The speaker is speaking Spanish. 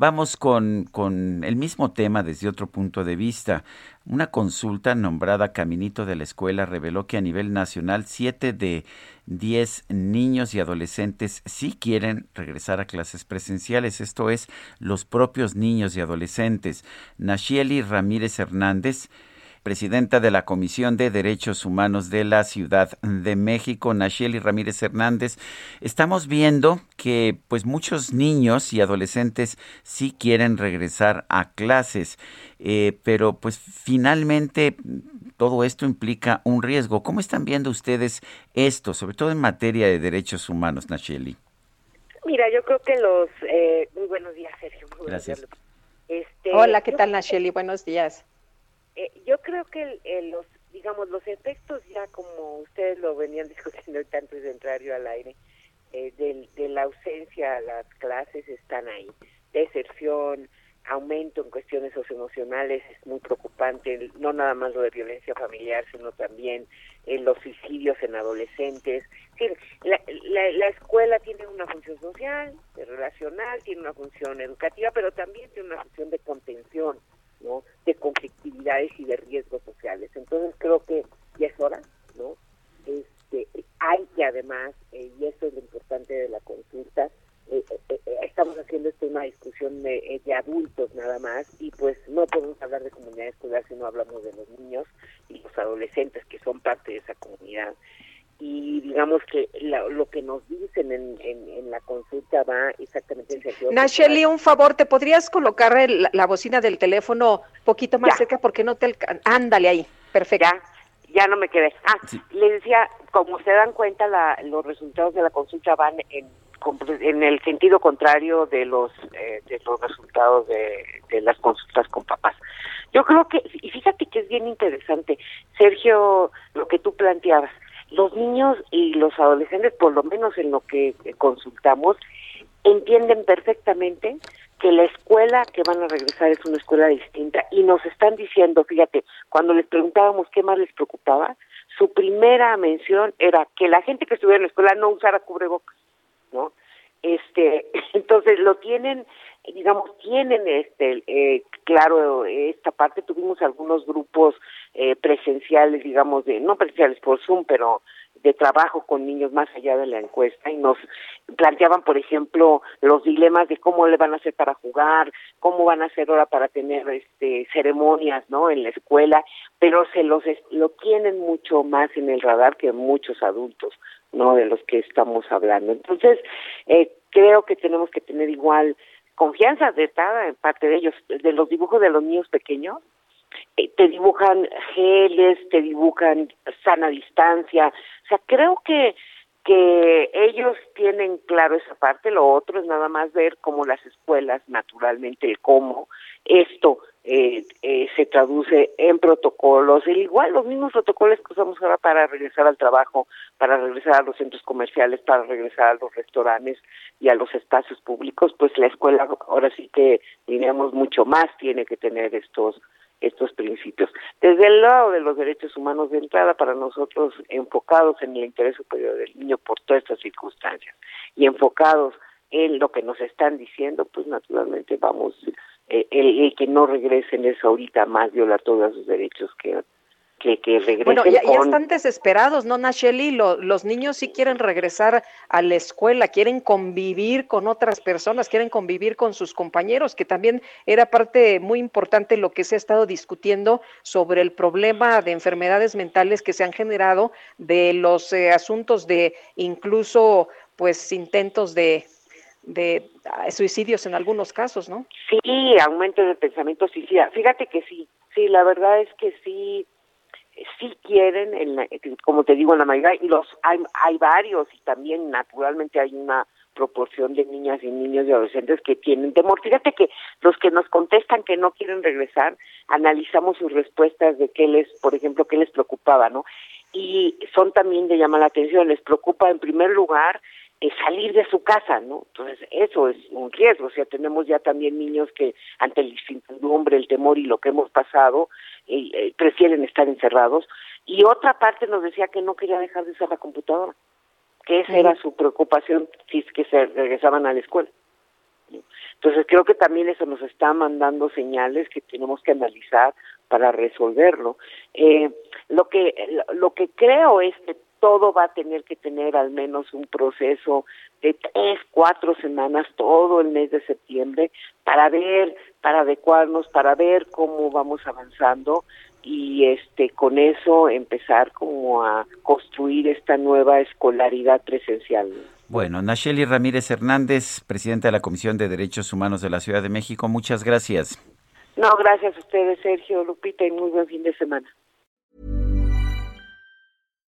Vamos con, con el mismo tema desde otro punto de vista. Una consulta nombrada Caminito de la Escuela reveló que a nivel nacional 7 de 10 niños y adolescentes sí quieren regresar a clases presenciales, esto es, los propios niños y adolescentes. Nashieli Ramírez Hernández presidenta de la Comisión de Derechos Humanos de la Ciudad de México, Nacheli Ramírez Hernández. Estamos viendo que pues muchos niños y adolescentes sí quieren regresar a clases, eh, pero pues finalmente todo esto implica un riesgo. ¿Cómo están viendo ustedes esto, sobre todo en materia de derechos humanos, Nacheli? Mira, yo creo que los... Eh, muy buenos días, Sergio. Gracias. Este, Hola, ¿qué tal, Nacheli? Buenos días. Eh, yo creo que los, digamos, los efectos ya como ustedes lo venían discutiendo antes de entrar yo al aire, eh, de, la ausencia a las clases están ahí. Deserción, aumento en cuestiones socioemocionales es muy preocupante, no nada más lo de violencia familiar, sino también eh, los suicidios en adolescentes. la, la, la, escuela tiene una función social, relacional, tiene una función educativa, pero también tiene una función de contención ¿no? de conflictividades y de riesgos sociales. Entonces creo que ya es hora, ¿no? Este, hay que además, eh, y eso es lo importante de la consulta, eh, eh, estamos haciendo esto una discusión de, adultos nada más y pues no podemos hablar de comunidad escolar si no hablamos de los niños y los adolescentes que son parte de esa comunidad y digamos que lo que nos dicen en, en, la consulta va exactamente en sentido. Nacheli, un favor, ¿te podrías colocar la bocina del teléfono un poquito más cerca porque no te Ándale ahí, perfecto. Ya, no me quedé. Ah, le decía, como se dan cuenta, la, los resultados de la consulta van en, en el sentido contrario de los, eh, de los resultados de, de las consultas con papás. Yo creo que, y fíjate que es bien interesante, Sergio, lo que tú planteabas los niños y los adolescentes, por lo menos en lo que consultamos, entienden perfectamente que la escuela que van a regresar es una escuela distinta y nos están diciendo, fíjate, cuando les preguntábamos qué más les preocupaba, su primera mención era que la gente que estuviera en la escuela no usara cubrebocas, ¿no? Este, entonces lo tienen digamos, tienen este eh, claro esta parte. Tuvimos algunos grupos eh, presenciales, digamos, de no presenciales por Zoom, pero de trabajo con niños más allá de la encuesta y nos planteaban, por ejemplo, los dilemas de cómo le van a hacer para jugar, cómo van a hacer ahora para tener este ceremonias, ¿no? En la escuela, pero se los lo tienen mucho más en el radar que muchos adultos, ¿no? De los que estamos hablando. Entonces, eh, creo que tenemos que tener igual confianza de en parte de ellos, de los dibujos de los niños pequeños, eh, te dibujan geles, te dibujan sana distancia, o sea, creo que que ellos tienen claro esa parte, lo otro es nada más ver cómo las escuelas, naturalmente, cómo esto eh, eh, se traduce en protocolos, el igual los mismos protocolos que usamos ahora para regresar al trabajo, para regresar a los centros comerciales, para regresar a los restaurantes y a los espacios públicos, pues la escuela ahora sí que diríamos mucho más tiene que tener estos estos principios. Desde el lado de los derechos humanos de entrada, para nosotros enfocados en el interés superior del niño por todas estas circunstancias y enfocados en lo que nos están diciendo, pues naturalmente vamos, eh, el, que no regresen es ahorita más violar todos sus derechos que que, regresen Bueno, ya, están desesperados, ¿no, Nacheli? los niños sí quieren regresar a la escuela, quieren convivir con otras personas, quieren convivir con sus compañeros, que también era parte muy importante lo que se ha estado discutiendo sobre el problema de enfermedades mentales que se han generado de los eh, asuntos de incluso, pues, intentos de de ah, suicidios en algunos casos, ¿no? Sí, aumento de pensamiento suicida. Fíjate que sí, sí, la verdad es que sí, sí quieren, en como te digo, en la mayoría, y los hay, hay varios y también naturalmente hay una proporción de niñas y niños y adolescentes que tienen temor. Fíjate que los que nos contestan que no quieren regresar, analizamos sus respuestas de qué les, por ejemplo, qué les preocupaba, ¿no? Y son también de llamar la atención, les preocupa en primer lugar eh, salir de su casa, ¿no? Entonces, eso es un riesgo, o sea, tenemos ya también niños que ante el incertidumbre, el temor y lo que hemos pasado, eh, eh, prefieren estar encerrados. Y otra parte nos decía que no quería dejar de usar la computadora, que esa era su preocupación si es que se regresaban a la escuela. Entonces creo que también eso nos está mandando señales que tenemos que analizar para resolverlo. Eh, lo que lo que creo es que todo va a tener que tener al menos un proceso de tres, cuatro semanas, todo el mes de septiembre, para ver, para adecuarnos, para ver cómo vamos avanzando y este con eso empezar como a construir esta nueva escolaridad presencial. Bueno, Nacheli Ramírez Hernández, presidenta de la Comisión de Derechos Humanos de la Ciudad de México, muchas gracias. No, gracias a ustedes, Sergio, Lupita, y muy buen fin de semana.